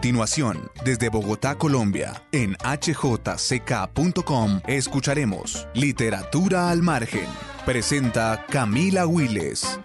Continuación, desde Bogotá, Colombia, en hjck.com, escucharemos Literatura al Margen. Presenta Camila Willes.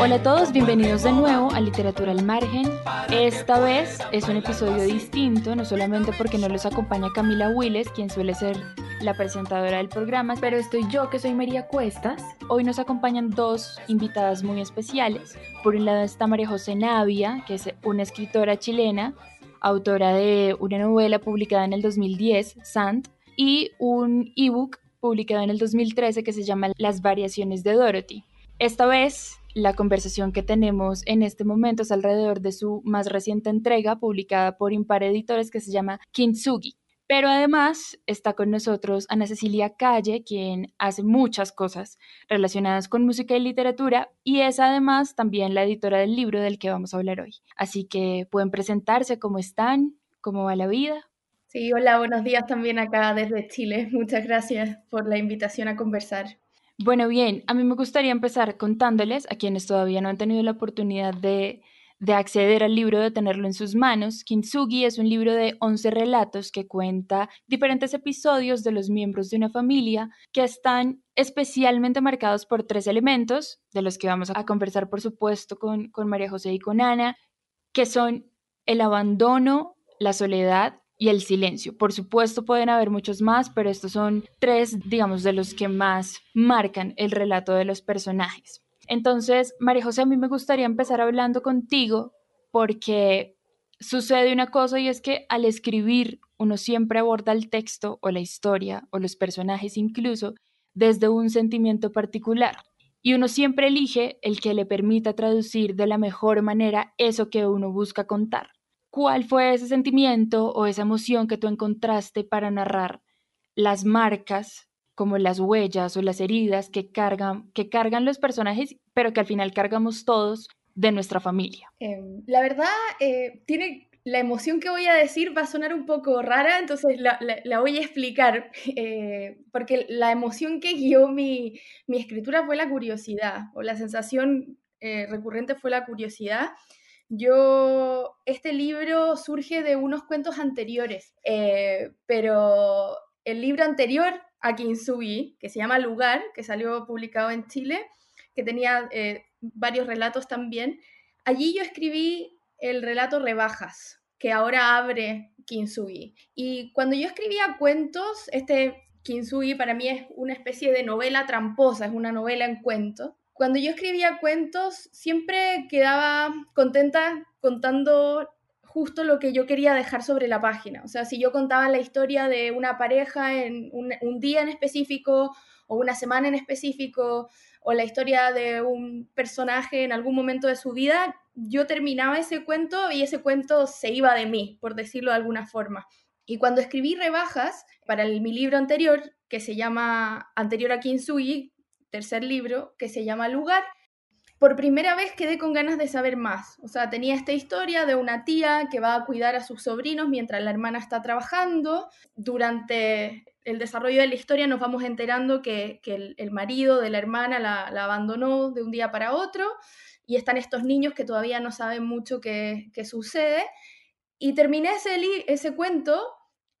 Hola a todos, bienvenidos de nuevo a Literatura al Margen. Esta vez es un episodio distinto, no solamente porque no los acompaña Camila Willes, quien suele ser la presentadora del programa, pero estoy yo que soy María Cuestas. Hoy nos acompañan dos invitadas muy especiales. Por un lado está María José Navia, que es una escritora chilena, autora de una novela publicada en el 2010, Sant, y un ebook publicado en el 2013 que se llama Las variaciones de Dorothy. Esta vez la conversación que tenemos en este momento es alrededor de su más reciente entrega publicada por Impar Editores que se llama Kintsugi. Pero además está con nosotros Ana Cecilia Calle, quien hace muchas cosas relacionadas con música y literatura y es además también la editora del libro del que vamos a hablar hoy. Así que pueden presentarse, cómo están, cómo va la vida. Sí, hola, buenos días también acá desde Chile. Muchas gracias por la invitación a conversar. Bueno, bien, a mí me gustaría empezar contándoles a quienes todavía no han tenido la oportunidad de, de acceder al libro, de tenerlo en sus manos. Kintsugi es un libro de 11 relatos que cuenta diferentes episodios de los miembros de una familia que están especialmente marcados por tres elementos, de los que vamos a conversar, por supuesto, con, con María José y con Ana, que son el abandono, la soledad y el silencio. Por supuesto pueden haber muchos más, pero estos son tres, digamos, de los que más marcan el relato de los personajes. Entonces, María José, a mí me gustaría empezar hablando contigo porque sucede una cosa y es que al escribir uno siempre aborda el texto o la historia o los personajes incluso desde un sentimiento particular. Y uno siempre elige el que le permita traducir de la mejor manera eso que uno busca contar. ¿Cuál fue ese sentimiento o esa emoción que tú encontraste para narrar las marcas, como las huellas o las heridas que cargan, que cargan los personajes, pero que al final cargamos todos de nuestra familia? Eh, la verdad, eh, tiene la emoción que voy a decir va a sonar un poco rara, entonces la, la, la voy a explicar, eh, porque la emoción que guió mi, mi, escritura fue la curiosidad, o la sensación eh, recurrente fue la curiosidad. Yo, este libro surge de unos cuentos anteriores, eh, pero el libro anterior a Kintsugi, que se llama Lugar, que salió publicado en Chile, que tenía eh, varios relatos también, allí yo escribí el relato Rebajas, que ahora abre Kintsugi. Y cuando yo escribía cuentos, este Kintsugi para mí es una especie de novela tramposa, es una novela en cuentos cuando yo escribía cuentos, siempre quedaba contenta contando justo lo que yo quería dejar sobre la página. O sea, si yo contaba la historia de una pareja en un, día en específico o una semana en específico o la historia de un personaje en algún momento de su vida, yo terminaba ese cuento y ese cuento se iba de mí, por decirlo de alguna forma. Y cuando escribí rebajas para mi libro anterior, que se llama Anterior a Kintsugi, tercer libro, que se llama Lugar, por primera vez quedé con ganas de saber más. O sea, tenía esta historia de una tía que va a cuidar a sus sobrinos mientras la hermana está trabajando. Durante el desarrollo de la historia nos vamos enterando que, que el, marido de la hermana la, la, abandonó de un día para otro y están estos niños que todavía no saben mucho qué, qué sucede. Y terminé ese, ese cuento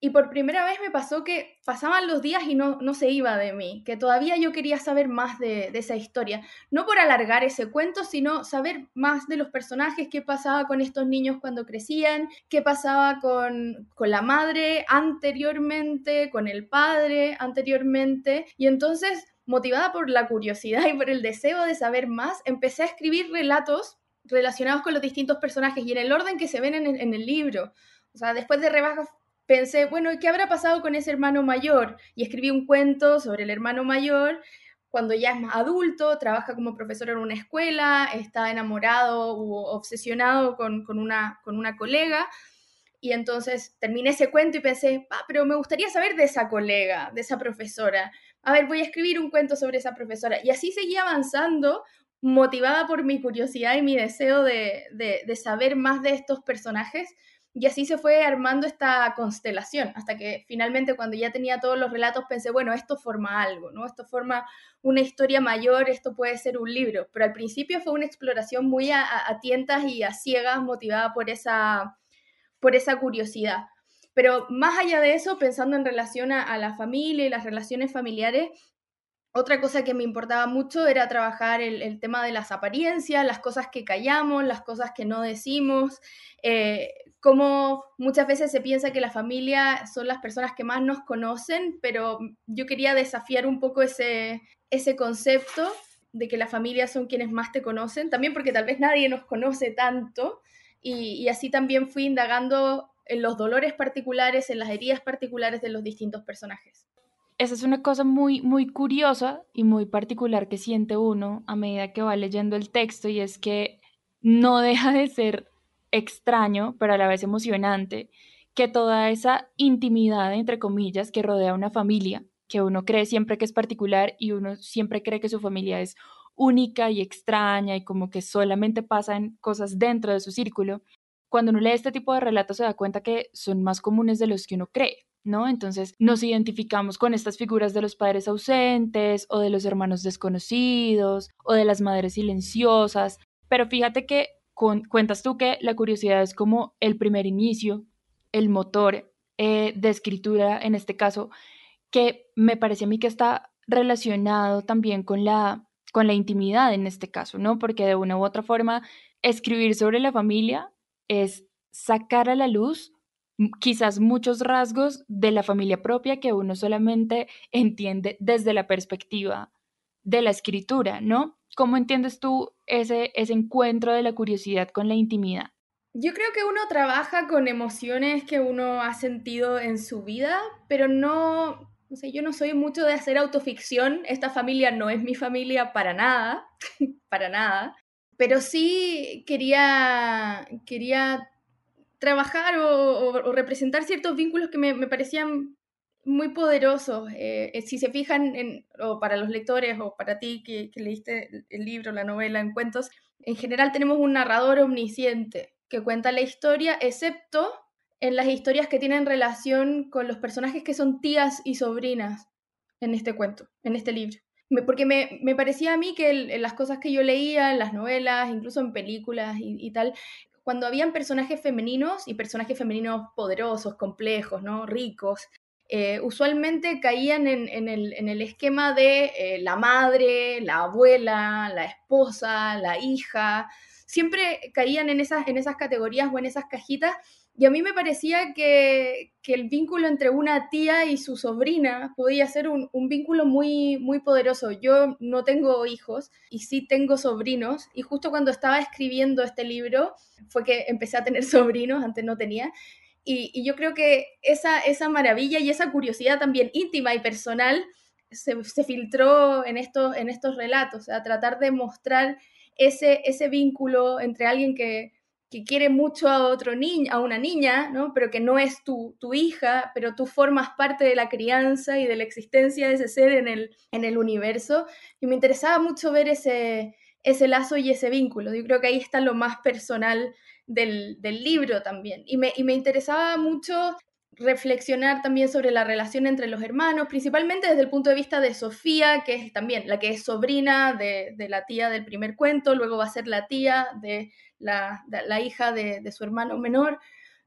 y por primera vez me pasó que pasaban los días y no, no se iba de mí, que todavía yo quería saber más de, de, esa historia. No por alargar ese cuento, sino saber más de los personajes, qué pasaba con estos niños cuando crecían, qué pasaba con, con la madre anteriormente, con el padre anteriormente. Y entonces, motivada por la curiosidad y por el deseo de saber más, empecé a escribir relatos relacionados con los distintos personajes y en el orden que se ven en el, libro. O sea, después de Rebajas pensé, bueno, ¿qué habrá pasado con ese hermano mayor? Y escribí un cuento sobre el hermano mayor cuando ya es más adulto, trabaja como profesor en una escuela, está enamorado o obsesionado con, una, con una colega. Y entonces terminé ese cuento y pensé, ah, pero me gustaría saber de esa colega, de esa profesora. A ver, voy a escribir un cuento sobre esa profesora. Y así seguí avanzando, motivada por mi curiosidad y mi deseo de, de saber más de estos personajes y así se fue armando esta constelación, hasta que finalmente cuando ya tenía todos los relatos pensé, bueno, esto forma algo, ¿no? Esto forma una historia mayor, esto puede ser un libro. Pero al principio fue una exploración muy a, tientas y a ciegas, motivada por esa, por esa curiosidad. Pero más allá de eso, pensando en relación a, la familia y las relaciones familiares, otra cosa que me importaba mucho era trabajar el, tema de las apariencias, las cosas que callamos, las cosas que no decimos, eh, como muchas veces se piensa que la familia son las personas que más nos conocen, pero yo quería desafiar un poco ese, ese concepto de que la familia son quienes más te conocen, también porque tal vez nadie nos conoce tanto, y así también fui indagando en los dolores particulares, en las heridas particulares de los distintos personajes. Esa es una cosa muy, muy curiosa y muy particular que siente uno a medida que va leyendo el texto y es que no deja de ser extraño, pero a la vez emocionante, que toda esa intimidad, entre comillas, que rodea a una familia, que uno cree siempre que es particular y uno siempre cree que su familia es única y extraña y como que solamente pasan cosas dentro de su círculo, cuando uno lee este tipo de relatos se da cuenta que son más comunes de los que uno cree. ¿no? Entonces nos identificamos con estas figuras de los padres ausentes o de los hermanos desconocidos o de las madres silenciosas, pero fíjate que cuentas tú que la curiosidad es como el primer inicio, el motor eh, de escritura en este caso, que me parece a mí que está relacionado también con la, con la intimidad en este caso, ¿no? Porque de una u otra forma, escribir sobre la familia es sacar a la luz quizás muchos rasgos de la familia propia que uno solamente entiende desde la perspectiva de la escritura, ¿no? ¿Cómo entiendes tú ese, ese encuentro de la curiosidad con la intimidad? Yo creo que uno trabaja con emociones que uno ha sentido en su vida, pero no, no sé, yo no soy mucho de hacer autoficción, esta familia no es mi familia para nada, para nada, pero sí quería, quería trabajar o, representar ciertos vínculos que me, parecían muy poderosos. Eh, eh, si se fijan, en, o para los lectores o para ti que, leíste el libro, la novela en cuentos, en general tenemos un narrador omnisciente que cuenta la historia, excepto en las historias que tienen relación con los personajes que son tías y sobrinas en este cuento, en este libro. porque me, parecía a mí que en las cosas que yo leía, en las novelas, incluso en películas y tal, cuando habían personajes femeninos y personajes femeninos poderosos, complejos, ¿no? ricos, eh, usualmente caían en, el, esquema de eh, la madre, la abuela, la esposa, la hija. Siempre caían en esas, en esas categorías o en esas cajitas y a mí me parecía que, el vínculo entre una tía y su sobrina podía ser un, vínculo muy, muy poderoso. Yo no tengo hijos y sí tengo sobrinos y justo cuando estaba escribiendo este libro fue que empecé a tener sobrinos, antes no tenía. Y, yo creo que esa, esa maravilla y esa curiosidad también íntima y personal se, filtró en estos, en estos relatos, a tratar de mostrar ese, ese vínculo entre alguien que, que quiere mucho a otro a una niña, ¿no? Pero que no es tu, tu, hija, pero tú formas parte de la crianza y de la existencia de ese ser en el, en el universo. Y me interesaba mucho ver ese, ese lazo y ese vínculo. Yo creo que ahí está lo más personal del, del libro también. Y me, y me interesaba mucho reflexionar también sobre la relación entre los hermanos, principalmente desde el punto de vista de Sofía, que es también la que es sobrina de, de la tía del primer cuento, luego va a ser la tía de la, hija de, su hermano menor,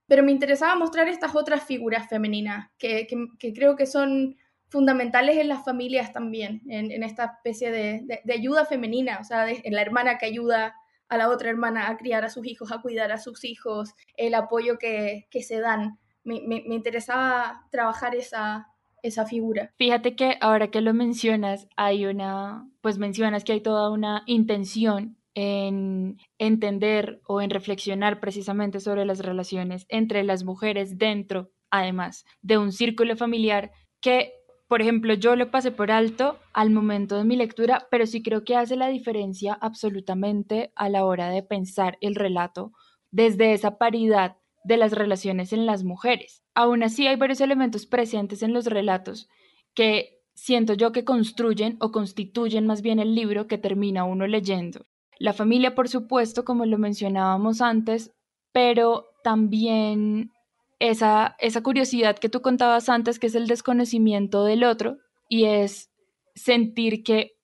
pero me interesaba mostrar estas otras figuras femeninas que, creo que son fundamentales en las familias también, en, esta especie de, ayuda femenina, o sea, en la hermana que ayuda a la otra hermana a criar a sus hijos, a cuidar a sus hijos, el apoyo que, se dan. Me, interesaba trabajar esa, esa figura. Fíjate que ahora que lo mencionas, hay una, pues mencionas que hay toda una intención en entender o en reflexionar precisamente sobre las relaciones entre las mujeres dentro, además, de un círculo familiar que, por ejemplo, yo lo pasé por alto al momento de mi lectura, pero sí creo que hace la diferencia absolutamente a la hora de pensar el relato desde esa paridad de las relaciones en las mujeres. Aún así, hay varios elementos presentes en los relatos que siento yo que construyen o constituyen más bien el libro que termina uno leyendo. La familia, por supuesto, como lo mencionábamos antes, pero también esa, esa curiosidad que tú contabas antes, que es el desconocimiento del otro, y es sentir que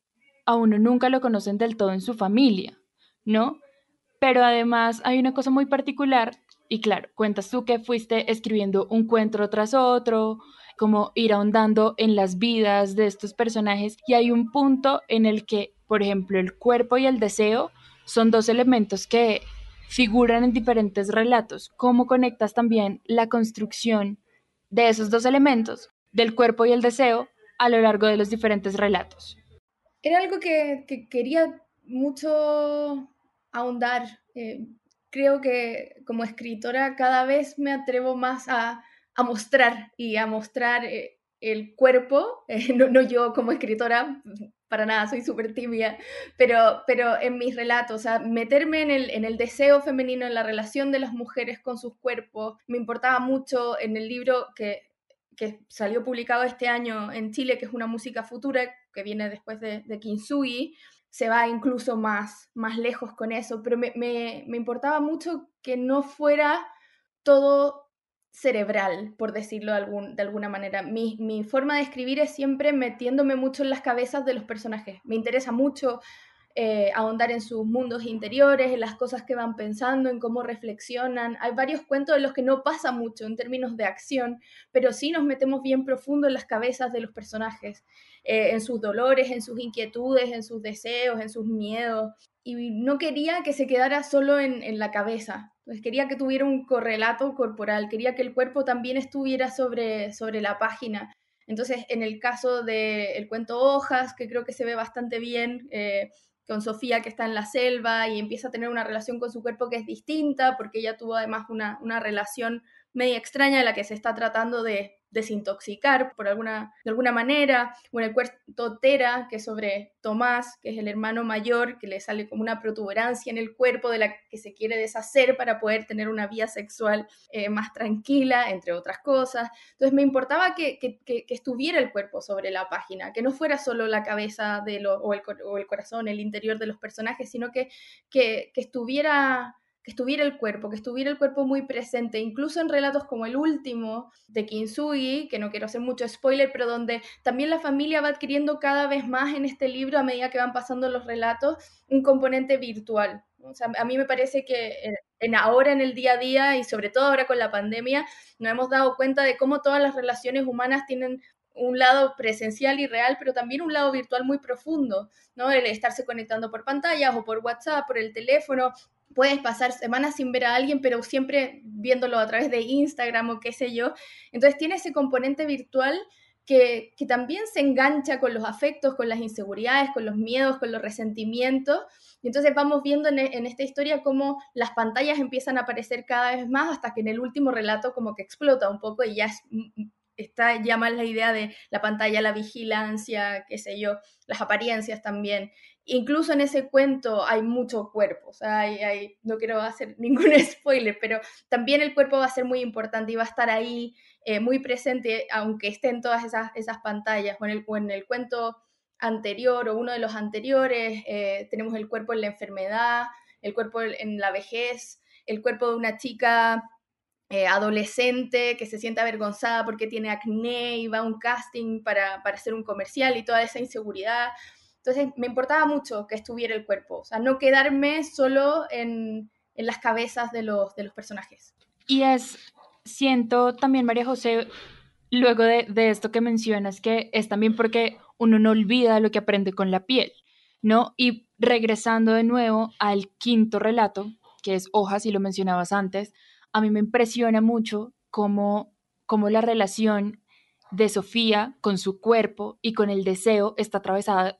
a uno nunca lo conocen del todo en su familia, ¿no? Pero además hay una cosa muy particular, y claro, cuentas tú que fuiste escribiendo un cuento tras otro, como ir ahondando en las vidas de estos personajes, y hay un punto en el que por ejemplo, el cuerpo y el deseo son dos elementos que figuran en diferentes relatos. ¿Cómo conectas también la construcción de esos dos elementos, del cuerpo y el deseo, a lo largo de los diferentes relatos? Era algo que, quería mucho ahondar. Eh, creo que como escritora cada vez me atrevo más a, mostrar y a mostrar eh, el cuerpo, no, no, yo como escritora, para nada, soy súper tibia, pero, pero en mis relatos, o sea, meterme en el, en el deseo femenino, en la relación de las mujeres con sus cuerpos, me importaba mucho en el libro que, que salió publicado este año en Chile, que es una música futura, que viene después de, de se va incluso más, más lejos con eso, pero me, me, me importaba mucho que no fuera todo cerebral, por decirlo de, algún, de alguna manera. Mi, mi, forma de escribir es siempre metiéndome mucho en las cabezas de los personajes. Me interesa mucho eh, ahondar en sus mundos interiores, en las cosas que van pensando, en cómo reflexionan. Hay varios cuentos en los que no pasa mucho en términos de acción, pero sí nos metemos bien profundo en las cabezas de los personajes, eh, en sus dolores, en sus inquietudes, en sus deseos, en sus miedos. Y no quería que se quedara solo en, en la cabeza, pues quería que tuviera un correlato corporal, quería que el cuerpo también estuviera sobre, sobre la página. Entonces, en el caso del cuento Hojas, que creo que se ve bastante bien, eh, con Sofía que está en la selva y empieza a tener una relación con su cuerpo que es distinta, porque ella tuvo además una, una relación media extraña de la que se está tratando de, desintoxicar por alguna, de alguna manera, o en el cuerpo Tera, que es sobre Tomás, que es el hermano mayor, que le sale como una protuberancia en el cuerpo de la que se quiere deshacer para poder tener una vida sexual eh, más tranquila, entre otras cosas. Entonces me importaba que, que, que, estuviera el cuerpo sobre la página, que no fuera solo la cabeza de lo, o, el, o el corazón, el interior de los personajes, sino que, que estuviera que estuviera el cuerpo, que estuviera el cuerpo muy presente, incluso en relatos como el último de Kintsugi, que no quiero hacer mucho spoiler, pero donde también la familia va adquiriendo cada vez más en este libro a medida que van pasando los relatos un componente virtual. O sea, a mí me parece que en, ahora en el día a día y sobre todo ahora con la pandemia nos hemos dado cuenta de cómo todas las relaciones humanas tienen un lado presencial y real, pero también un lado virtual muy profundo, ¿no? El estarse conectando por pantallas o por WhatsApp, por el teléfono, puedes pasar semanas sin ver a alguien, pero siempre viéndolo a través de Instagram o qué sé yo. Entonces tiene ese componente virtual que, también se engancha con los afectos, con las inseguridades, con los miedos, con los resentimientos. Y entonces vamos viendo en, en, esta historia cómo las pantallas empiezan a aparecer cada vez más hasta que en el último relato como que explota un poco y ya es está ya más la idea de la pantalla, la vigilancia, qué sé yo, las apariencias también. Incluso en ese cuento hay mucho cuerpo, o sea, hay, no quiero hacer ningún spoiler, pero también el cuerpo va a ser muy importante y va a estar ahí eh, muy presente, aunque esté en todas esas, esas pantallas. O en, el, en el cuento anterior o uno de los anteriores, eh, tenemos el cuerpo en la enfermedad, el cuerpo en la vejez, el cuerpo de una chica eh, adolescente que se siente avergonzada porque tiene acné y va a un casting para, hacer un comercial y toda esa inseguridad. Entonces me importaba mucho que estuviera el cuerpo, o sea, no quedarme solo en, en las cabezas de los, de los personajes. Y es, siento también, María José, luego de, de esto que mencionas, que es también porque uno no olvida lo que aprende con la piel, ¿no? Y regresando de nuevo al quinto relato, que es Hojas, y lo mencionabas antes, a mí me impresiona mucho cómo, cómo la relación de Sofía con su cuerpo y con el deseo está atravesada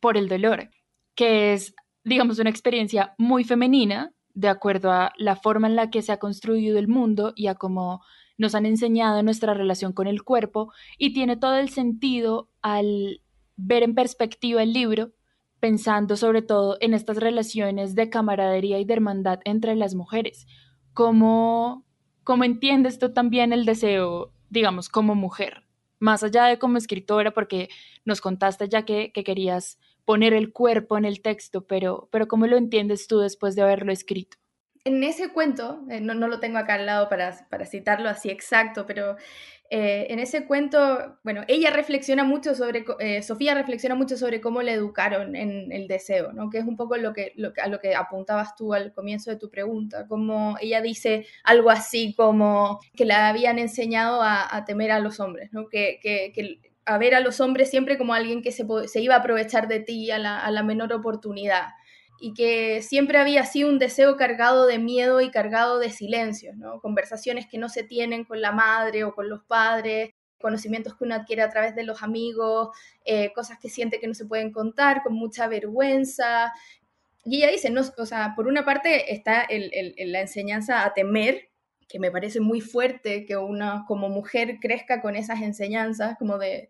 por el dolor, que es digamos, una experiencia muy femenina, de acuerdo a la forma en la que se ha construido el mundo y a cómo nos han enseñado nuestra relación con el cuerpo, y tiene todo el sentido al ver en perspectiva el libro, pensando sobre todo en estas relaciones de camaradería y de hermandad entre las mujeres. ¿Cómo, cómo entiendes tú también el deseo, digamos, como mujer? Más allá de como escritora, porque nos contaste ya que, que querías poner el cuerpo en el texto, pero, pero ¿cómo lo entiendes tú después de haberlo escrito? En ese cuento, eh, no, no, lo tengo acá al lado para, para citarlo así exacto, pero eh, en ese cuento, bueno, ella reflexiona mucho sobre, eh, Sofía reflexiona mucho sobre cómo le educaron en el deseo, ¿no? Que es un poco lo que, lo, a lo que apuntabas tú al comienzo de tu pregunta, como ella dice algo así como que la habían enseñado a, temer a los hombres, ¿no? Que, que, a ver a los hombres siempre como alguien que se, se iba a aprovechar de ti a la, a la menor oportunidad y que siempre había sido un deseo cargado de miedo y cargado de silencios, ¿no? Conversaciones que no se tienen con la madre o con los padres, conocimientos que uno adquiere a través de los amigos, eh, cosas que siente que no se pueden contar, con mucha vergüenza. Y ella dice, no, o sea, por una parte está el, la enseñanza a temer, que me parece muy fuerte que una como mujer crezca con esas enseñanzas, como de,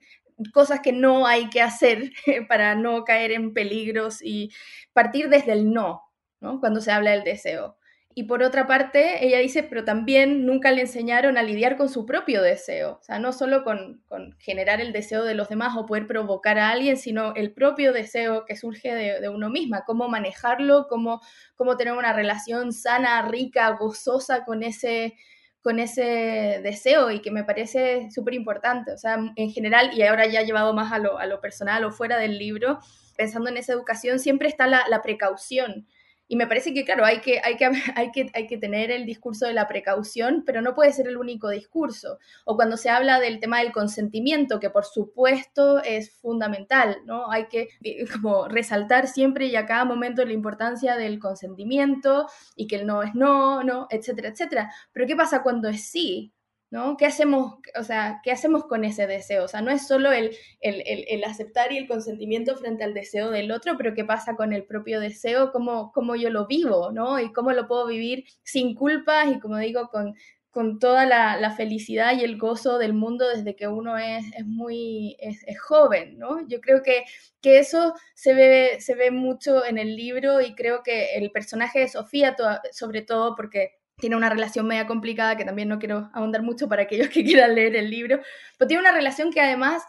cosas que no hay que hacer para no caer en peligros y partir desde el no, ¿no? Cuando se habla del deseo. Y por otra parte, ella dice, pero también nunca le enseñaron a lidiar con su propio deseo, o sea, no solo con, con generar el deseo de los demás o poder provocar a alguien, sino el propio deseo que surge de, de uno misma, cómo manejarlo, cómo, cómo tener una relación sana, rica, gozosa con ese, con ese deseo y que me parece súper importante. O sea, en general, y ahora ya llevado más a lo, a lo, personal o fuera del libro, pensando en esa educación, siempre está la, la precaución. Y me parece que, claro, hay que, hay, que, hay, que, hay que tener el discurso de la precaución, pero no puede ser el único discurso. O cuando se habla del tema del consentimiento, que por supuesto es fundamental, ¿no? Hay que eh, como resaltar siempre y a cada momento la importancia del consentimiento y que el no es no, no, etcétera, etcétera. Pero ¿qué pasa cuando es sí? ¿No? ¿Qué hacemos, o sea, ¿qué hacemos con ese deseo? O sea, no es solo el, el, el, el, aceptar y el consentimiento frente al deseo del otro, pero ¿qué pasa con el propio deseo? ¿Cómo, cómo yo lo vivo, ¿no? Y cómo lo puedo vivir sin culpas y, como digo, con, con toda la, la, felicidad y el gozo del mundo desde que uno es, es muy es, joven, ¿no? Yo creo que, que eso se ve, se ve mucho en el libro y creo que el personaje de Sofía, sobre todo porque tiene una relación media complicada que también no quiero ahondar mucho para aquellos que quieran leer el libro, pero tiene una relación que además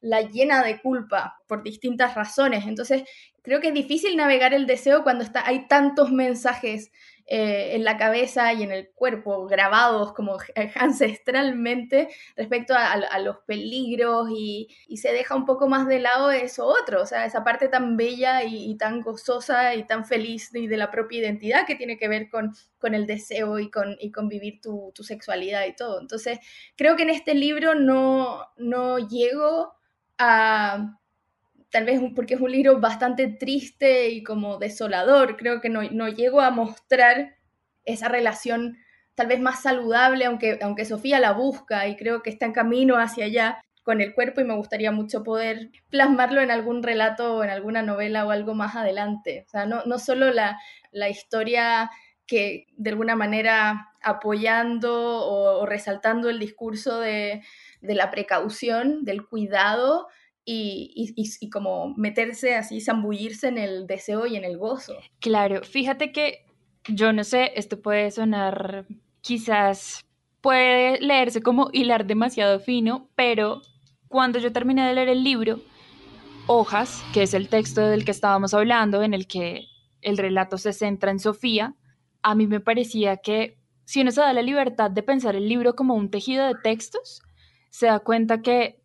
la llena de culpa por distintas razones. Entonces, creo que es difícil navegar el deseo cuando está, hay tantos mensajes eh, en la cabeza y en el cuerpo, grabados como ancestralmente respecto a, los peligros y, se deja un poco más de lado eso otro, o sea, esa parte tan bella y, y tan gozosa y tan feliz de, de, la propia identidad que tiene que ver con, con el deseo y con, y con vivir tu, tu, sexualidad y todo. Entonces, creo que en este libro no, no llego a tal vez porque es un libro bastante triste y como desolador, creo que no, no llego a mostrar esa relación tal vez más saludable, aunque, aunque Sofía la busca y creo que está en camino hacia allá con el cuerpo y me gustaría mucho poder plasmarlo en algún relato o en alguna novela o algo más adelante. O sea, no, no solo la, la historia que de alguna manera apoyando o, o resaltando el discurso de, de la precaución, del cuidado, y, y, y, como meterse así, zambullirse en el deseo y en el gozo. Claro, fíjate que yo no sé, esto puede sonar quizás, puede leerse como hilar demasiado fino, pero cuando yo terminé de leer el libro, Hojas, que es el texto del que estábamos hablando, en el que el relato se centra en Sofía, a mí me parecía que si uno se da la libertad de pensar el libro como un tejido de textos, se da cuenta que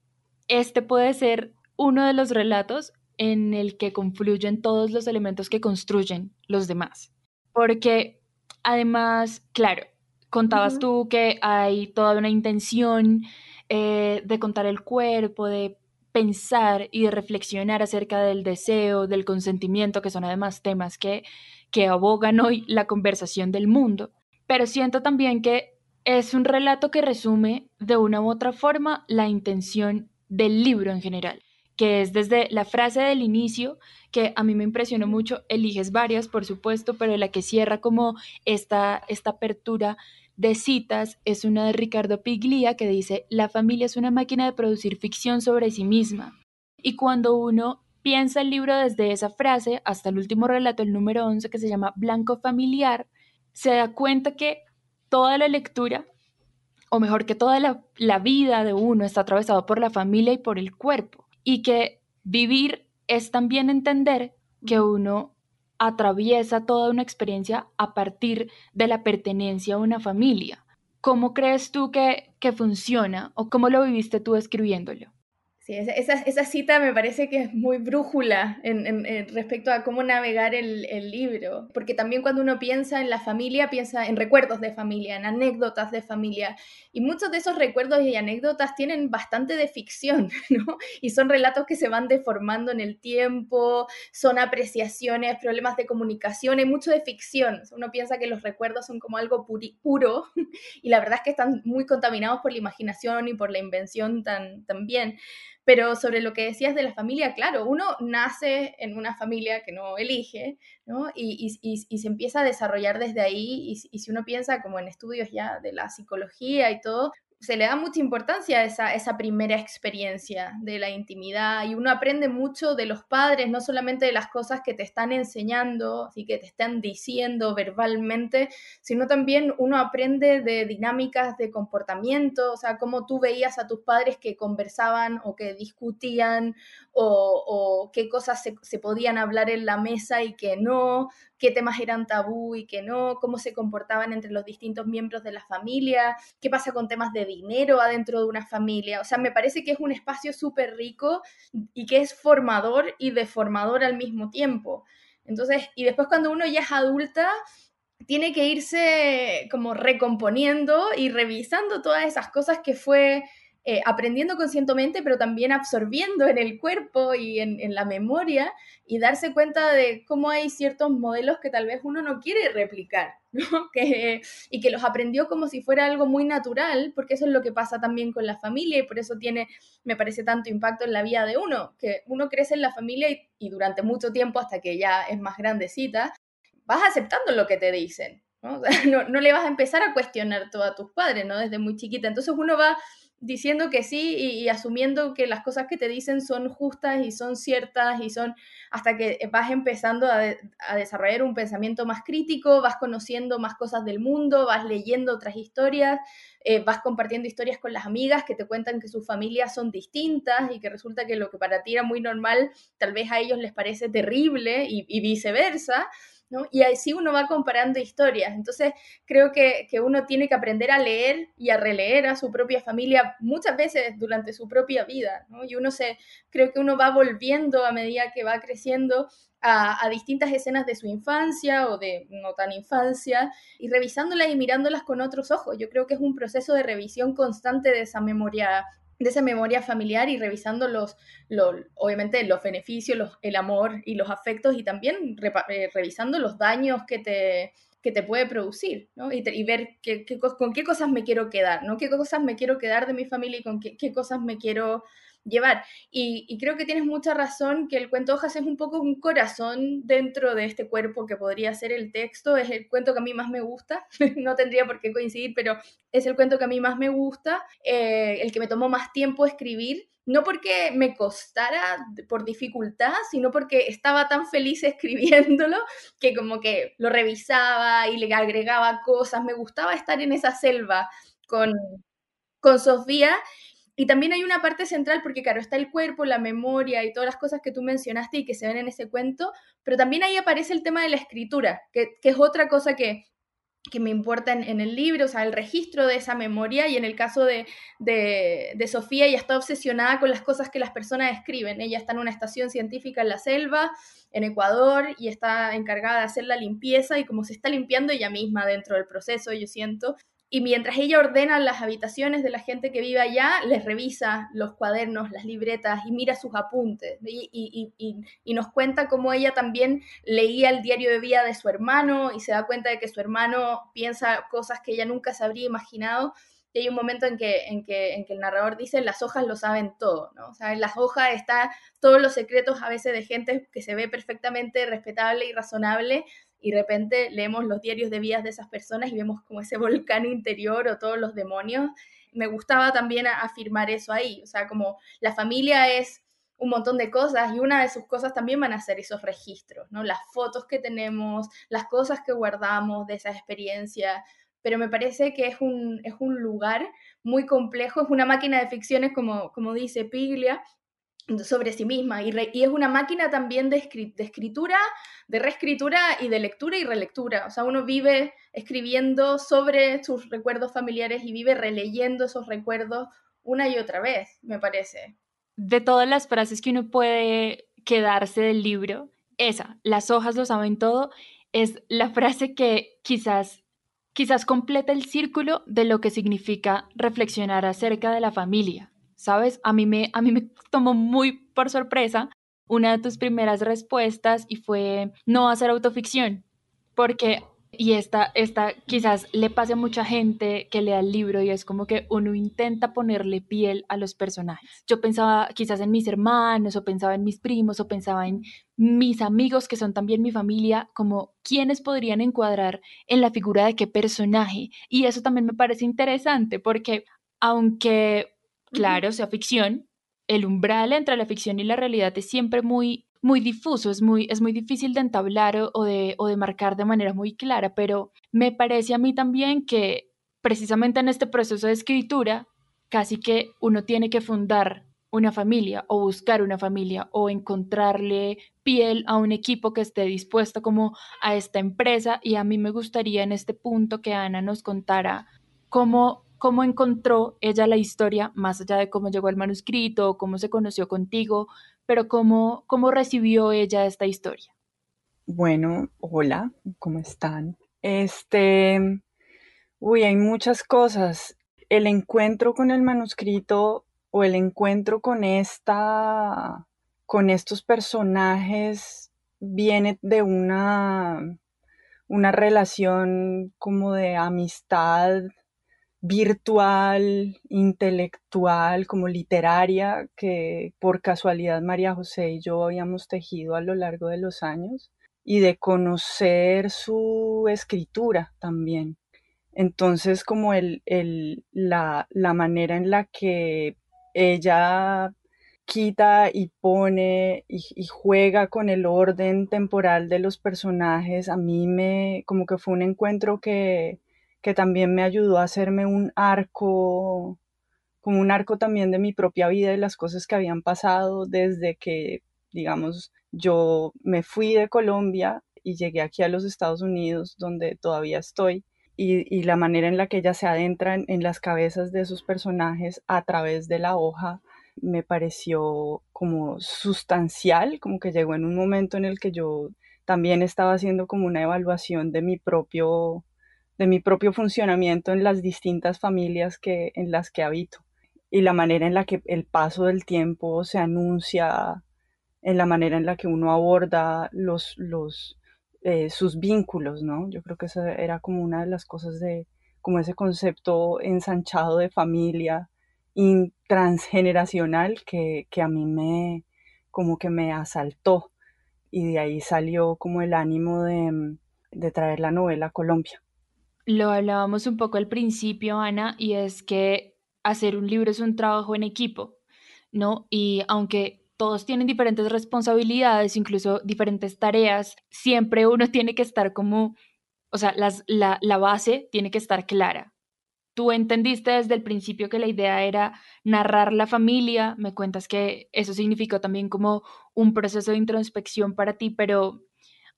este puede ser uno de los relatos en el que confluyen todos los elementos que construyen los demás. Porque además, claro, contabas uh -huh. tú que hay toda una intención eh, de contar el cuerpo, de pensar y de reflexionar acerca del deseo, del consentimiento, que son además temas que, que abogan hoy la conversación del mundo. Pero siento también que es un relato que resume de una u otra forma la intención del libro en general. que es desde la frase del inicio, que a mí me impresionó mucho, eliges varias, por supuesto, pero la que cierra como esta, esta apertura de citas es una de Ricardo Piglia que dice, la familia es una máquina de producir ficción sobre sí misma. Y cuando uno piensa el libro desde esa frase hasta el último relato, el número 11, que se llama Blanco Familiar, se da cuenta que toda la lectura, o mejor que toda la, la vida de uno está atravesado por la familia y por el cuerpo, y que vivir es también entender que uno atraviesa toda una experiencia a partir de la pertenencia a una familia. ¿Cómo crees tú que, que funciona o cómo lo viviste tú escribiéndolo? Esa, esa, cita me parece que es muy brújula en, respecto a cómo navegar el, el, libro, porque también cuando uno piensa en la familia, piensa en recuerdos de familia, en anécdotas de familia, y muchos de esos recuerdos y anécdotas tienen bastante de ficción, ¿no? Y son relatos que se van deformando en el tiempo, son apreciaciones, problemas de comunicación, hay mucho de ficción. Uno piensa que los recuerdos son como algo puro, y la verdad es que están muy contaminados por la imaginación y por la invención tan, también. Pero sobre lo que decías de la familia, claro, uno nace en una familia que no elige, ¿no? Y, y, y se empieza a desarrollar desde ahí. Y, si uno piensa como en estudios ya de la psicología y todo, se le da mucha importancia a esa, esa primera experiencia de la intimidad y uno aprende mucho de los padres, no solamente de las cosas que te están enseñando, así que te están diciendo verbalmente, sino también uno aprende de dinámicas de comportamiento, o sea, cómo tú veías a tus padres que conversaban o que discutían o, qué cosas se, podían hablar en la mesa y que no, qué temas eran tabú y qué no, cómo se comportaban entre los distintos miembros de la familia, qué pasa con temas de dinero adentro de una familia. O sea, me parece que es un espacio súper rico y que es formador y deformador al mismo tiempo. Entonces, y después cuando uno ya es adulta, tiene que irse como recomponiendo y revisando todas esas cosas que fue eh, aprendiendo conscientemente, pero también absorbiendo en el cuerpo y en, la memoria y darse cuenta de cómo hay ciertos modelos que tal vez uno no quiere replicar, Que, y que los aprendió como si fuera algo muy natural, porque eso es lo que pasa también con la familia y por eso tiene, me parece, tanto impacto en la vida de uno, que uno crece en la familia y, durante mucho tiempo, hasta que ya es más grandecita, vas aceptando lo que te dicen. ¿no? no, no le vas a empezar a cuestionar todo a tus padres, ¿no? Desde muy chiquita. Entonces uno va diciendo que sí y, asumiendo que las cosas que te dicen son justas y son ciertas y son hasta que vas empezando a, desarrollar un pensamiento más crítico, vas conociendo más cosas del mundo, vas leyendo otras historias, eh, vas compartiendo historias con las amigas que te cuentan que sus familias son distintas y que resulta que lo que para ti era muy normal, tal vez a ellos les parece terrible y viceversa. Y así uno va comparando historias. Entonces, creo que, uno tiene que aprender a leer y a releer a su propia familia muchas veces durante su propia vida, Y uno se, creo que uno va volviendo a medida que va creciendo a, a, distintas escenas de su infancia o de no tan infancia y revisándolas y mirándolas con otros ojos. Yo creo que es un proceso de revisión constante de esa memoria de esa memoria familiar y revisando los, obviamente los beneficios, los, el amor y los afectos y también eh, revisando los daños que te, que te puede producir, ¿no? Y, ver qué, con qué cosas me quiero quedar, ¿no? Qué cosas me quiero quedar de mi familia y con qué, qué cosas me quiero llevar. Y, creo que tienes mucha razón que el cuento hojas es un poco un corazón dentro de este cuerpo que podría ser el texto. Es el cuento que a mí más me gusta. no tendría por qué coincidir, pero es el cuento que a mí más me gusta, eh, el que me tomó más tiempo escribir. No porque me costara por dificultad, sino porque estaba tan feliz escribiéndolo que como que lo revisaba y le agregaba cosas. Me gustaba estar en esa selva con, con Sofía y también hay una parte central, porque claro, está el cuerpo, la memoria y todas las cosas que tú mencionaste y que se ven en ese cuento, pero también ahí aparece el tema de la escritura, que, es otra cosa que, me importa en, el libro, o sea, el registro de esa memoria y en el caso de, de, de, Sofía, ella está obsesionada con las cosas que las personas escriben. Ella está en una estación científica en la selva, en Ecuador, y está encargada de hacer la limpieza y como se está limpiando ella misma dentro del proceso, yo siento, y mientras ella ordena las habitaciones de la gente que vive allá, les revisa los cuadernos, las libretas y mira sus apuntes. Y, nos cuenta cómo ella también leía el diario de vida de su hermano y se da cuenta de que su hermano piensa cosas que ella nunca se habría imaginado. y hay un momento en que, en que, en que el narrador dice, las hojas lo saben todo, ¿no? O sea, en las hojas están todos los secretos a veces de gente que se ve perfectamente respetable y razonable, y de repente leemos los diarios de vidas de esas personas y vemos como ese volcán interior o todos los demonios. Me gustaba también afirmar eso ahí, o sea, como la familia es un montón de cosas y una de sus cosas también van a ser esos registros, ¿no? Las fotos que tenemos, las cosas que guardamos de esa experiencia, pero me parece que es un, es un lugar muy complejo, es una máquina de ficciones, como, como dice Piglia, sobre sí misma y, y, es una máquina también de, de, escritura, de reescritura y de lectura y relectura. O sea, uno vive escribiendo sobre sus recuerdos familiares y vive releyendo esos recuerdos una y otra vez, me parece. De todas las frases que uno puede quedarse del libro, esa, las hojas lo saben todo, es la frase que quizás quizás completa el círculo de lo que significa reflexionar acerca de la familia. ¿Sabes? A mí me, a mí me tomó muy por sorpresa una de tus primeras respuestas y fue no hacer autoficción, porque y esta, esta quizás le pase a mucha gente que lea el libro y es como que uno intenta ponerle piel a los personajes. Yo pensaba quizás en mis hermanos o pensaba en mis primos o pensaba en mis amigos que son también mi familia, como quiénes podrían encuadrar en la figura de qué personaje. Y eso también me parece interesante porque aunque, claro, sea ficción, el umbral entre la ficción y la realidad es siempre muy muy difuso, es muy, es muy difícil de entablar o, de, o de marcar de manera muy clara, pero me parece a mí también que precisamente en este proceso de escritura, casi que uno tiene que fundar una familia o buscar una familia o encontrarle piel a un equipo que esté dispuesto como a esta empresa y a mí me gustaría en este punto que Ana nos contara cómo, cómo encontró ella la historia, más allá de cómo llegó al manuscrito, cómo se conoció contigo, pero ¿cómo, cómo recibió ella esta historia? Bueno, hola, ¿cómo están? Este, uy, hay muchas cosas. El encuentro con el manuscrito o el encuentro con esta, con estos personajes viene de una, una relación como de amistad virtual, intelectual, como literaria, que por casualidad María José y yo habíamos tejido a lo largo de los años, y de conocer su escritura también. Entonces, como el, la, manera en la que ella quita y pone y, y, juega con el orden temporal de los personajes, a mí me como que fue un encuentro que, que también me ayudó a hacerme un arco, como un arco también de mi propia vida y las cosas que habían pasado desde que, digamos, yo me fui de Colombia y llegué aquí a los Estados Unidos, donde todavía estoy, y, la manera en la que ella se adentra en, las cabezas de esos personajes a través de la hoja me pareció como sustancial, como que llegó en un momento en el que yo también estaba haciendo como una evaluación de mi propio de mi propio funcionamiento en las distintas familias que, en las que habito y la manera en la que el paso del tiempo se anuncia, en la manera en la que uno aborda los, los, eh, sus vínculos, ¿no? Yo creo que esa era como una de las cosas de, como ese concepto ensanchado de familia transgeneracional que, que a mí me, como que me asaltó y de ahí salió como el ánimo de, de traer la novela a Colombia. Lo hablábamos un poco al principio, Ana, y es que hacer un libro es un trabajo en equipo, ¿no? Y aunque todos tienen diferentes responsabilidades, incluso diferentes tareas, siempre uno tiene que estar como, o sea, la, la base tiene que estar clara. Tú entendiste desde el principio que la idea era narrar la familia, me cuentas que eso significó también como un proceso de introspección para ti, pero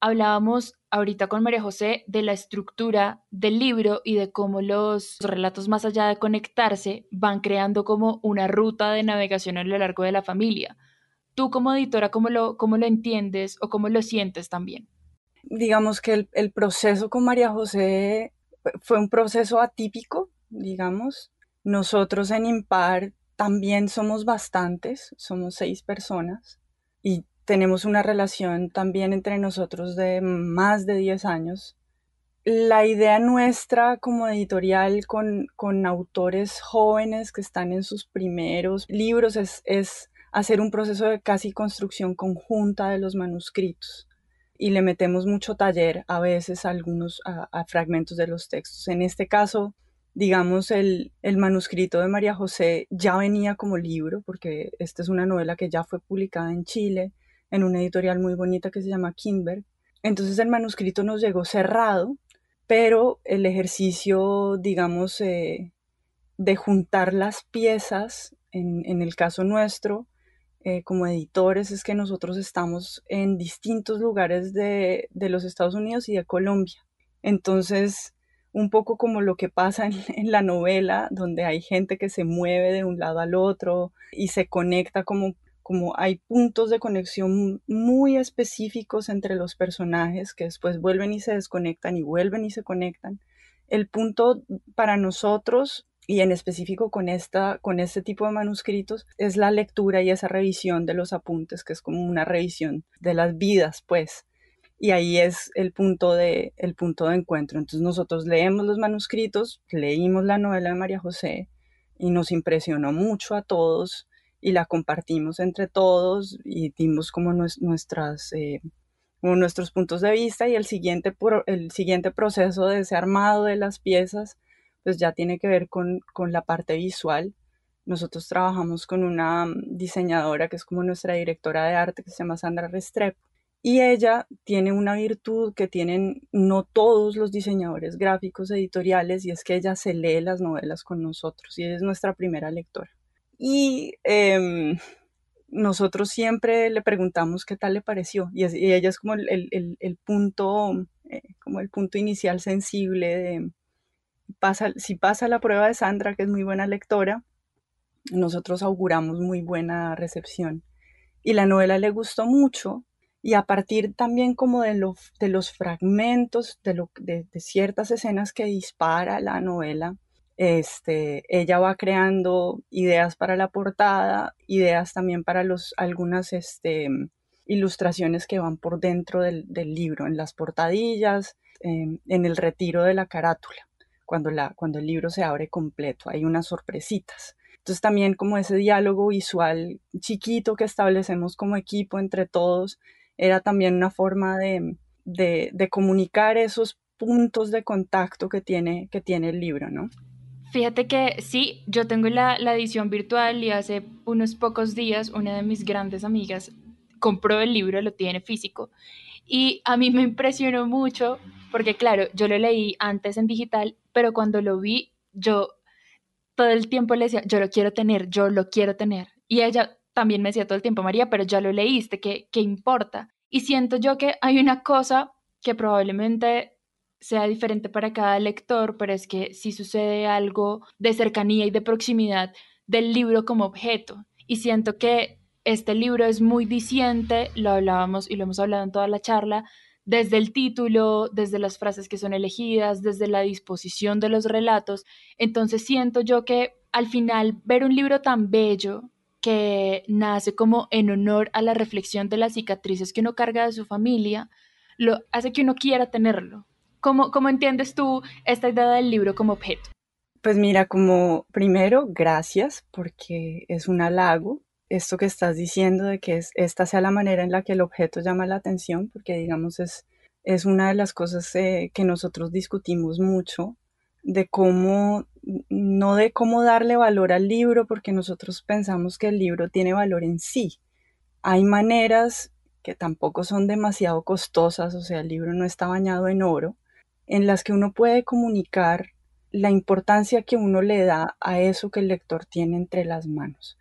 Hablábamos ahorita con María José de la estructura del libro y de cómo los relatos más allá de conectarse van creando como una ruta de navegación a lo largo de la familia. Tú como editora, ¿cómo lo, cómo lo entiendes o cómo lo sientes también? Digamos que el, el proceso con María José fue un proceso atípico, digamos. Nosotros en Impar también somos bastantes, somos seis personas y tenemos una relación también entre nosotros de más de 10 años. La idea nuestra como editorial con, con, autores jóvenes que están en sus primeros libros es, es, hacer un proceso de casi construcción conjunta de los manuscritos. Y le metemos mucho taller a veces a algunos a, fragmentos de los textos. En este caso, digamos, el, el, manuscrito de María José ya venía como libro, porque esta es una novela que ya fue publicada en Chile en una editorial muy bonita que se llama Kimber. Entonces el manuscrito nos llegó cerrado pero el ejercicio, digamos, eh, de juntar las piezas, en, el caso nuestro, eh, como editores, es que nosotros estamos en distintos lugares de, los Estados Unidos y de Colombia. Entonces, un poco como lo que pasa en, en, la novela, donde hay gente que se mueve de un lado al otro y se conecta como como hay puntos de conexión muy específicos entre los personajes que después vuelven y se desconectan y vuelven y se conectan. El punto para nosotros y en específico con esta con este tipo de manuscritos es la lectura y esa revisión de los apuntes, que es como una revisión de las vidas, pues. Y ahí es el punto de el punto de encuentro. Entonces nosotros leemos los manuscritos, leímos la novela de María José y nos impresionó mucho a todos y la compartimos entre todos y dimos como nuestras, eh, nuestros puntos de vista y el siguiente, el siguiente proceso de ese armado de las piezas pues ya tiene que ver con, con la parte visual. Nosotros trabajamos con una diseñadora que es como nuestra directora de arte que se llama Sandra Restrepo y ella tiene una virtud que tienen no todos los diseñadores gráficos editoriales y es que ella se lee las novelas con nosotros y es nuestra primera lectora. Y em, nosotros siempre le preguntamos qué tal le pareció. Y, ella es como el, punto, eh, como el punto inicial sensible de pasa, si pasa la prueba de Sandra, que es muy buena lectora, nosotros auguramos muy buena recepción. Y la novela le gustó mucho. Y a partir también como de, de los fragmentos, lo, de ciertas escenas que dispara la novela, este, ella va creando ideas para la portada, ideas también para los, algunas este, ilustraciones que van por dentro del, libro, en las portadillas, em, en el retiro de la carátula, cuando, la, cuando el libro se abre completo, hay unas sorpresitas. Entonces también como ese diálogo visual chiquito que establecemos como equipo entre todos, era también una forma de, de comunicar esos puntos de contacto que tiene, que tiene el libro, ¿no? Fíjate que sí, yo tengo la, edición virtual y hace unos pocos días una de mis grandes amigas compró el libro, lo tiene físico. Y a mí me impresionó mucho porque, claro, yo lo leí antes en digital, pero cuando lo vi, yo todo el tiempo le decía, yo lo quiero tener, yo lo quiero tener. Y ella también me decía todo el tiempo, María, pero ya lo leíste, ¿qué, qué importa? Y siento yo que hay una cosa que probablemente sea diferente para cada lector, pero es que sí sucede algo de cercanía y de proximidad del libro como objeto. Y siento que este libro es muy diciente, lo hablábamos y lo hemos hablado en toda la charla, desde el título, desde las frases que son elegidas, desde la disposición de los relatos. Entonces siento yo que al final ver un libro tan bello que nace como en honor a la reflexión de las cicatrices que uno carga de su familia, lo hace que uno quiera tenerlo, ¿Cómo, ¿Cómo entiendes tú esta idea del libro como objeto? Pues mira, como primero, gracias porque es un halago esto que estás diciendo de que es, esta sea la manera en la que el objeto llama la atención, porque digamos es, es una de las cosas eh, que nosotros discutimos mucho, de cómo, no de cómo darle valor al libro, porque nosotros pensamos que el libro tiene valor en sí. Hay maneras que tampoco son demasiado costosas, o sea, el libro no está bañado en oro, en las que uno puede comunicar la importancia que uno le da a eso que el lector tiene entre las manos.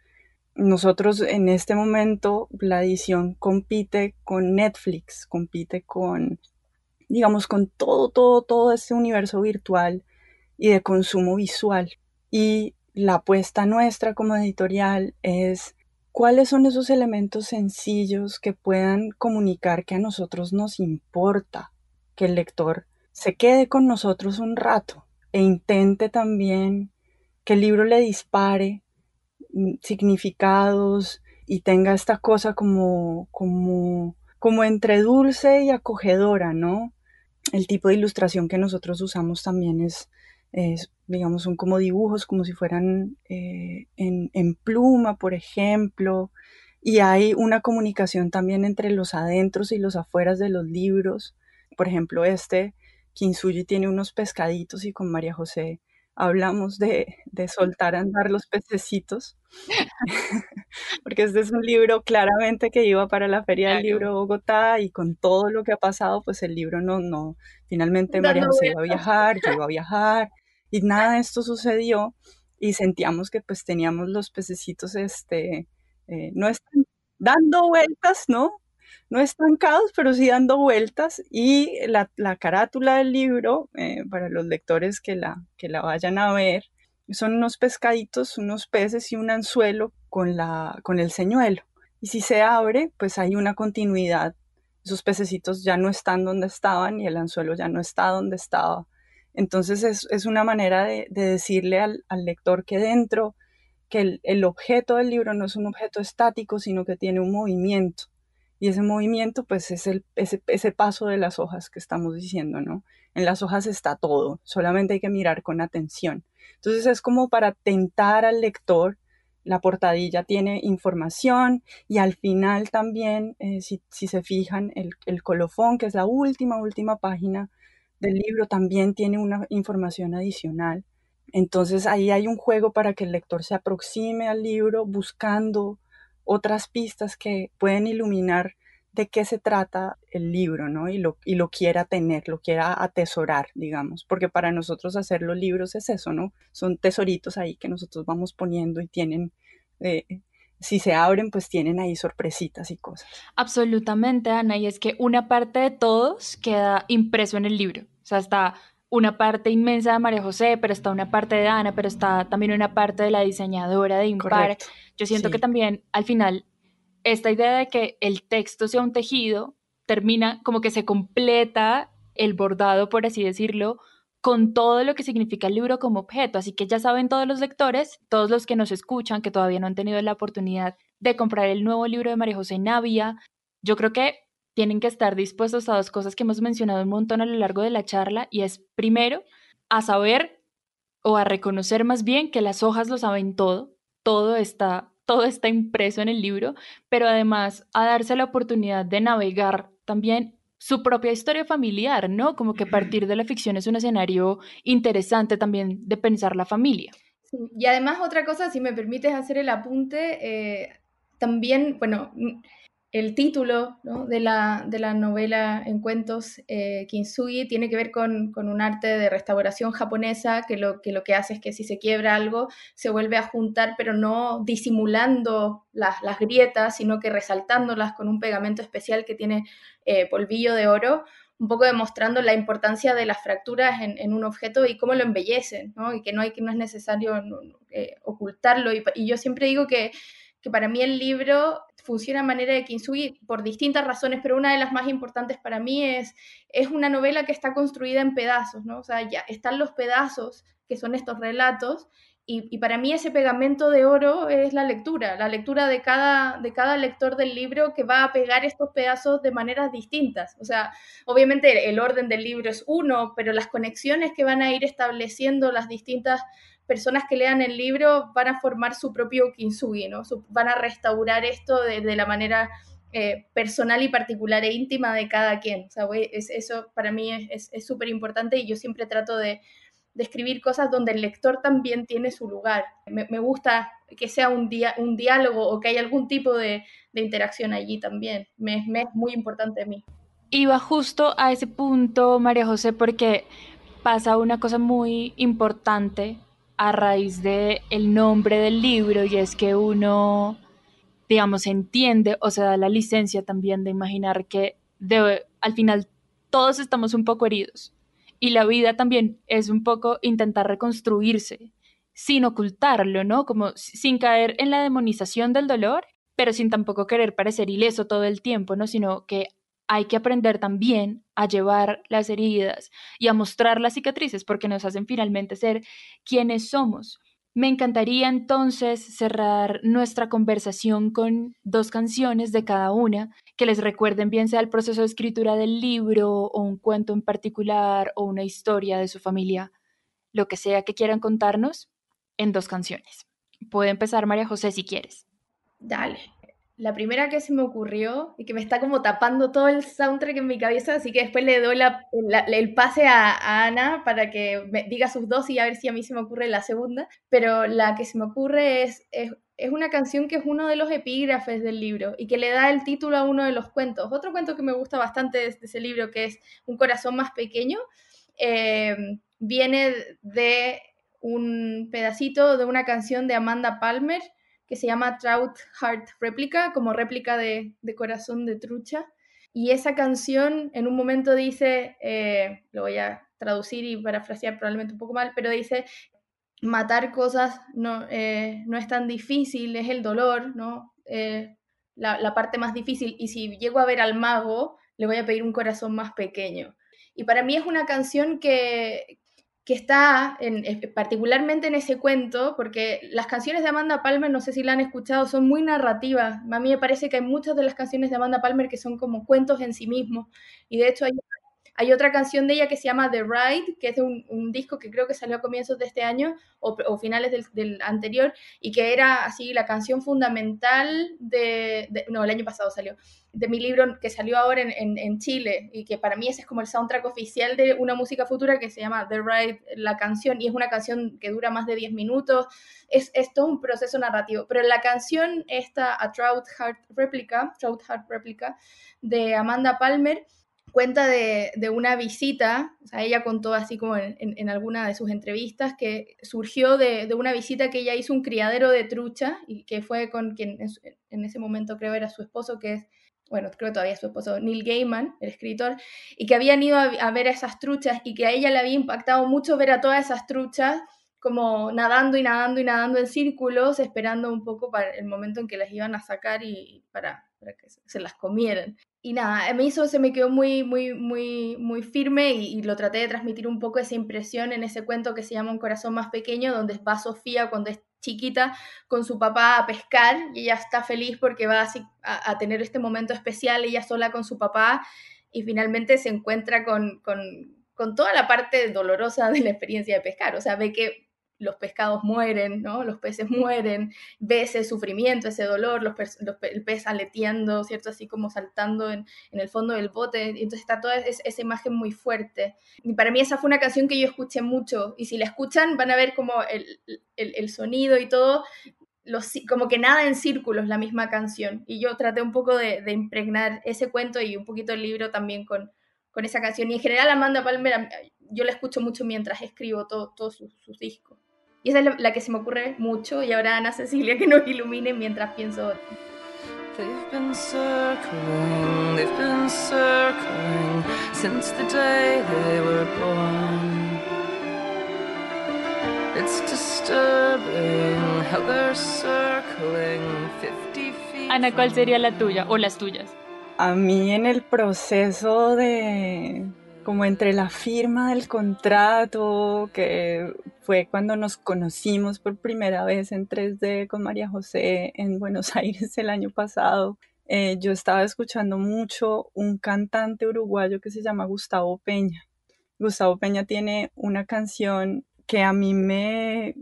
Nosotros en este momento la edición compite con Netflix, compite con, digamos, con todo, todo, todo este universo virtual y de consumo visual. Y la apuesta nuestra como editorial es cuáles son esos elementos sencillos que puedan comunicar que a nosotros nos importa que el lector se quede con nosotros un rato e intente también que el libro le dispare mm, significados y tenga esta cosa como, como, como entre dulce y acogedora, ¿no? el tipo de ilustración que nosotros usamos también es, digamos, son como dibujos, como si fueran eh, en, en, pluma, por ejemplo. Y hay una comunicación también entre los adentros y los afueras de los libros. Por ejemplo, este, Kinsuji tiene unos pescaditos y con María José hablamos de, de soltar a andar los pececitos, porque este es un libro claramente que iba para la Feria del Libro de Bogotá y con todo lo que ha pasado, pues el libro no, no, finalmente María José iba a viajar, yo iba a viajar y nada de esto sucedió y sentíamos que pues teníamos los pececitos, este, eh, no están dando vueltas, ¿no? No estancados, pero sí dando vueltas. Y la, carátula del libro, eh, para los lectores que la, que la vayan a ver, son unos pescaditos, unos peces y un anzuelo con, la, con el señuelo. Y si se abre, pues hay una continuidad. Esos pececitos ya no están donde estaban y el anzuelo ya no está donde estaba. Entonces es, una manera de, decirle al, lector que dentro, que el, el, objeto del libro no es un objeto estático, sino que tiene un movimiento. Y ese movimiento, pues es el, ese, ese paso de las hojas que estamos diciendo, ¿no? En las hojas está todo, solamente hay que mirar con atención. Entonces es como para tentar al lector, la portadilla tiene información y al final también, eh, si, si, se fijan, el, el, colofón, que es la última, última página del libro, también tiene una información adicional. Entonces ahí hay un juego para que el lector se aproxime al libro buscando otras pistas que pueden iluminar de qué se trata el libro, ¿no? Y lo, y lo quiera tener, lo quiera atesorar, digamos, porque para nosotros hacer los libros es eso, ¿no? Son tesoritos ahí que nosotros vamos poniendo y tienen, eh, si se abren, pues tienen ahí sorpresitas y cosas. Absolutamente, Ana, y es que una parte de todos queda impreso en el libro, o sea, está una parte inmensa de María José, pero está una parte de Ana, pero está también una parte de la diseñadora de Impar. Yo siento que también al final esta idea de que el texto sea un tejido termina como que se completa el bordado, por así decirlo, con todo lo que significa el libro como objeto. Así que ya saben todos los lectores, todos los que nos escuchan, que todavía no han tenido la oportunidad de comprar el nuevo libro de María José Navia. Yo creo que tienen que estar dispuestos a dos cosas que hemos mencionado un montón a lo largo de la charla y es primero a saber o a reconocer más bien que las hojas lo saben todo, todo está, todo está impreso en el libro, pero además a darse la oportunidad de navegar también su propia historia familiar, ¿no? Como que partir de la ficción es un escenario interesante también de pensar la familia. y además otra cosa, si me permites hacer el apunte, eh, también, bueno, el título de, la, de, la, novela en cuentos eh, Kintsugi tiene que ver con, un arte de restauración japonesa que lo, que lo, que hace es que si se quiebra algo se vuelve a juntar, pero no disimulando las, las grietas, sino que resaltándolas con un pegamento especial que tiene eh, polvillo de oro, un poco demostrando la importancia de las fracturas en, un objeto y cómo lo embellecen, ¿no? y que no, hay, que no es necesario eh, ocultarlo. Y, y yo siempre digo que que para mí el libro funciona a manera de Kintsugi por distintas razones, pero una de las más importantes para mí es, es una novela que está construida en pedazos, ¿no? O sea, ya están los pedazos, que son estos relatos, y, para mí ese pegamento de oro es la lectura, la lectura de cada, de cada lector del libro que va a pegar estos pedazos de maneras distintas. O sea, obviamente el orden del libro es uno, pero las conexiones que van a ir estableciendo las distintas personas que lean el libro van a formar su propio kintsugi, ¿no? van a restaurar esto de, la manera eh, personal y particular e íntima de cada quien. O sea, eso para mí es súper importante y yo siempre trato de, escribir cosas donde el lector también tiene su lugar. Me, gusta que sea un, diálogo o que haya algún tipo de, interacción allí también. Me, es muy importante a mí. Iba justo a ese punto, María José, porque pasa una cosa muy importante a raíz de el nombre del libro y es que uno, digamos, entiende o se da la licencia también de imaginar que debe, al final todos estamos un poco heridos y la vida también es un poco intentar reconstruirse sin ocultarlo, ¿no? Como sin caer en la demonización del dolor, pero sin tampoco querer parecer ileso todo el tiempo, ¿no? Sino que hay que aprender también a llevar las heridas y a mostrar las cicatrices porque nos hacen finalmente ser quienes somos. Me encantaría entonces cerrar nuestra conversación con dos canciones de cada una que les recuerden bien sea el proceso de escritura del libro o un cuento en particular o una historia de su familia, lo que sea que quieran contarnos en dos canciones. Puede empezar María José si quieres. Dale. La primera que se me ocurrió y que me está como tapando todo el soundtrack en mi cabeza, así que después le doy el pase a, Ana para que me diga sus dos y a ver si a mí se me ocurre la segunda. Pero la que se me ocurre es, es, una canción que es uno de los epígrafes del libro y que le da el título a uno de los cuentos. Otro cuento que me gusta bastante de, ese libro, que es Un corazón más pequeño, eh, viene de un pedacito de una canción de Amanda Palmer que se llama Trout Heart Replica, como réplica de, corazón de trucha. Y esa canción en un momento dice, eh, lo voy a traducir y parafrasear probablemente un poco mal, pero dice, matar cosas no, eh, no es tan difícil, es el dolor, ¿no? Eh, la, la, parte más difícil. Y si llego a ver al mago, le voy a pedir un corazón más pequeño. Y para mí es una canción que, que está en, particularmente en ese cuento, porque las canciones de Amanda Palmer, no sé si la han escuchado, son muy narrativas. A mí me parece que hay muchas de las canciones de Amanda Palmer que son como cuentos en sí mismos. Y de hecho hay hay otra canción de ella que se llama The Ride, que es de un, disco que creo que salió a comienzos de este año o, finales del, anterior, y que era así la canción fundamental de, No, el año pasado salió. De mi libro que salió ahora en, Chile, y que para mí ese es como el soundtrack oficial de una música futura que se llama The Ride, la canción, y es una canción que dura más de 10 minutos. Es, es todo un proceso narrativo. Pero la canción, esta, A Trout Heart Replica, Trout Heart Replica, de Amanda Palmer, cuenta de, una visita, o sea, ella contó así como en, alguna de sus entrevistas, que surgió de, una visita que ella hizo un criadero de trucha y que fue con quien en, ese momento creo era su esposo, que es, bueno, creo todavía su esposo, Neil Gaiman, el escritor, y que habían ido a, a ver a esas truchas y que a ella le había impactado mucho ver a todas esas truchas como nadando y nadando y nadando en círculos, esperando un poco para el momento en que las iban a sacar y para, para que se las comieran. Y nada, mí eso se me quedó muy, muy, muy, muy firme y, lo traté de transmitir un poco esa impresión en ese cuento que se llama Un corazón más pequeño, donde va Sofía cuando es chiquita con su papá a pescar y ella está feliz porque va a, a, tener este momento especial, ella sola con su papá y finalmente se encuentra con, con, con toda la parte dolorosa de la experiencia de pescar, o sea, ve que los pescados mueren, ¿no? Los peces mueren, ve ese sufrimiento, ese dolor, los, el pez aleteando, ¿cierto? Así como saltando en, el fondo del bote. Entonces está toda esa imagen muy fuerte. Y para mí esa fue una canción que yo escuché mucho. Y si la escuchan, van a ver como el, sonido y todo, los, como que nada en círculos la misma canción. Y yo traté un poco de, impregnar ese cuento y un poquito el libro también con, con esa canción. Y en general Amanda Palmer, yo la escucho mucho mientras escribo todos sus discos. Y esa es la, que se me ocurre mucho. Y ahora Ana Cecilia que nos ilumine mientras pienso. They've been circling, they've been circling since the day they were born. It's disturbing how they're circling 50 feet. Ana, ¿cuál sería la tuya o las tuyas? A mí en el proceso de como entre la firma del contrato, que fue cuando nos conocimos por primera vez en 3D con María José en Buenos Aires el año pasado, eh, yo estaba escuchando mucho un cantante uruguayo que se llama Gustavo Peña. Gustavo Peña tiene una canción que a mí me,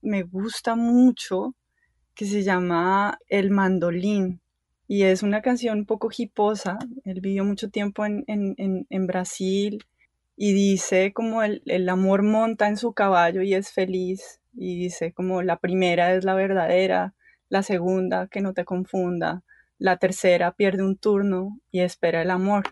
me gusta mucho, que se llama El mandolín y es una canción un poco hiposa. Él vivió mucho tiempo en, Brasil y dice como el, el, amor monta en su caballo y es feliz. Y dice como la primera es la verdadera, la segunda que no te confunda, la tercera pierde un turno y espera el amor.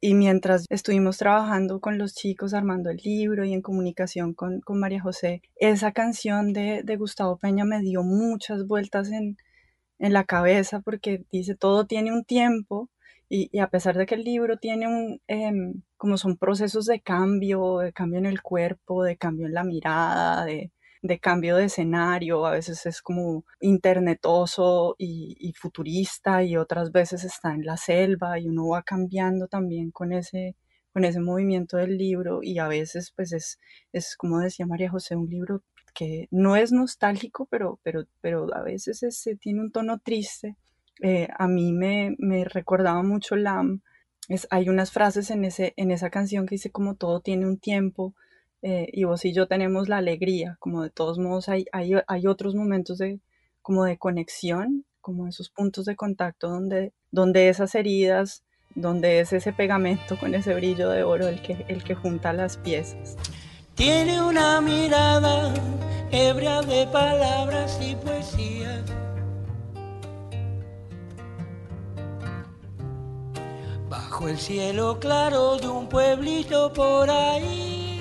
Y mientras estuvimos trabajando con los chicos armando el libro y en comunicación con, con María José, esa canción de, de Gustavo Peña me dio muchas vueltas en, en la cabeza porque dice todo tiene un tiempo y, a pesar de que el libro tiene un, em, como son procesos de cambio, de cambio en el cuerpo, de cambio en la mirada, de, cambio de escenario, a veces es como internetoso y, y, futurista y otras veces está en la selva y uno va cambiando también con ese, con ese movimiento del libro y a veces pues es, es como decía María José, un libro que no es nostálgico, pero, pero, pero a veces tiene un tono triste. Eh, a mí me, me recordaba mucho Lam. Es, hay unas frases en, ese, en esa canción que dice como todo tiene un tiempo eh, y vos y yo tenemos la alegría, como de todos modos hay, hay, hay otros momentos de, como de conexión, como esos puntos de contacto donde, donde esas heridas donde es ese pegamento con ese brillo de oro el que, el que junta las piezas. Tiene una mirada ebria de palabras y poesía. Bajo el cielo claro de un pueblito por ahí.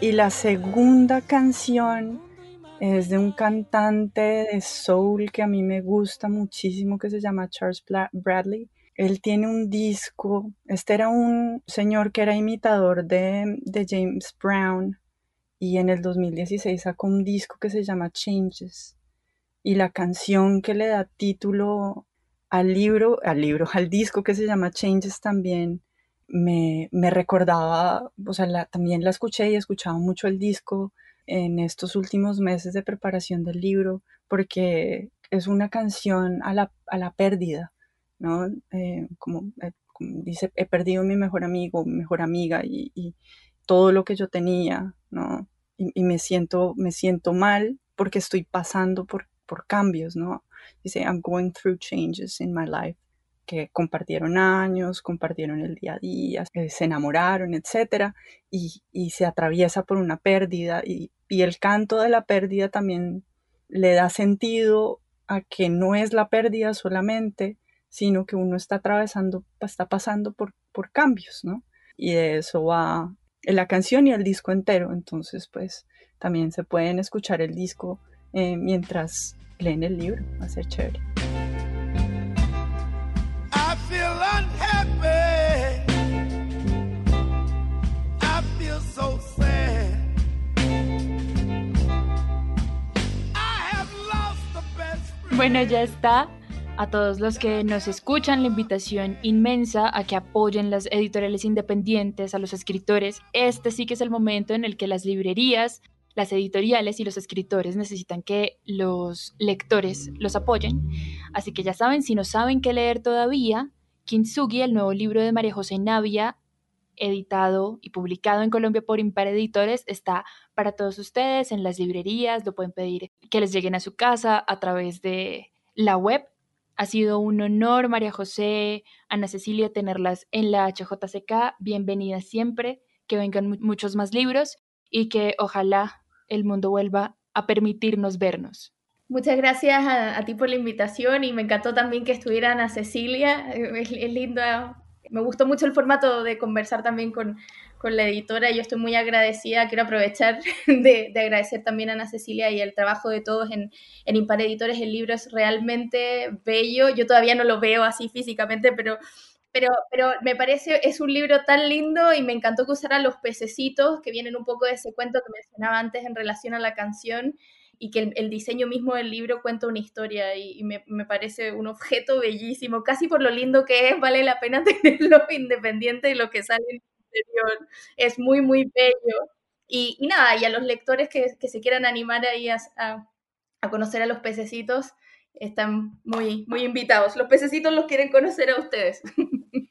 Y la segunda canción es de un cantante de soul que a mí me gusta muchísimo que se llama Charles Bradley él tiene un disco, este era un señor que era imitador de, James Brown y en el 2016 sacó un disco que se llama Changes y la canción que le da título al libro, al libro, al disco que se llama Changes también me, recordaba, o sea, también la escuché y escuchaba mucho el disco en estos últimos meses de preparación del libro porque es una canción a la, a la pérdida ¿no? Eh, como, eh, como, dice, he perdido mi mejor amigo, mi mejor amiga y, todo lo que yo tenía, ¿no? Y, me, siento, me siento mal porque estoy pasando por, por cambios, ¿no? Dice, I'm going through changes in my life que compartieron años, compartieron el día a día, eh, se enamoraron, etc. Y, y, se atraviesa por una pérdida y, y, el canto de la pérdida también le da sentido a que no es la pérdida solamente, sino que uno está atravesando, está pasando por, por cambios, ¿no? Y de eso va la canción y el disco entero, entonces pues también se pueden escuchar el disco eh, mientras leen el libro, va a ser chévere. Bueno, ya está a todos los que nos escuchan, la invitación inmensa a que apoyen las editoriales independientes, a los escritores. Este sí que es el momento en el que las librerías, las editoriales y los escritores necesitan que los lectores los apoyen. Así que ya saben, si no saben qué leer todavía, Kintsugi, el nuevo libro de María José Navia, editado y publicado en Colombia por Impar Editores, está para todos ustedes en las librerías, lo pueden pedir que les lleguen a su casa a través de la web ha sido un honor, María José, Ana Cecilia, tenerlas en la HJCK. Bienvenidas siempre, que vengan muchos más libros y que ojalá el mundo vuelva a permitirnos vernos. Muchas gracias a, ti por la invitación y me encantó también que estuviera Ana Cecilia. Es, es lindo, me gustó mucho el formato de conversar también con, con la editora. Yo estoy muy agradecida. Quiero aprovechar de, agradecer también a Ana Cecilia y el trabajo de todos en, en Impar Editores. El libro es realmente bello. Yo todavía no lo veo así físicamente, pero, pero, pero me parece, es un libro tan lindo y me encantó que usara los pececitos que vienen un poco de ese cuento que mencionaba antes en relación a la canción y que el, diseño mismo del libro cuenta una historia y, me, me, parece un objeto bellísimo, casi por lo lindo que es, vale la pena tenerlo independiente de lo que sale es muy, muy bello. Y, nada, y a los lectores que, se quieran animar ahí a, a, conocer a los pececitos, están muy, muy invitados. Los pececitos los quieren conocer a ustedes.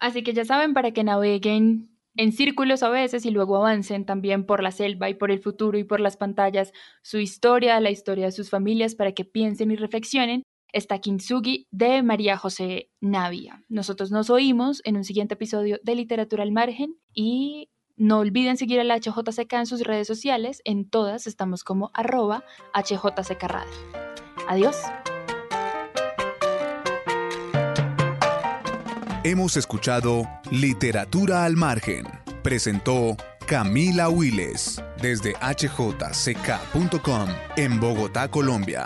Así que ya saben, para que naveguen en círculos a veces y luego avancen también por la selva y por el futuro y por las pantallas su historia, la historia de sus familias, para que piensen y reflexionen está Kintsugi de María José Navia. Nosotros nos oímos en un siguiente episodio de Literatura al Margen y no olviden seguir a la HJCK en sus redes sociales. En todas estamos como arroba HJCK Radio. Adiós. Hemos escuchado Literatura al Margen. Presentó Camila Wiles desde hjck.com en Bogotá, Colombia.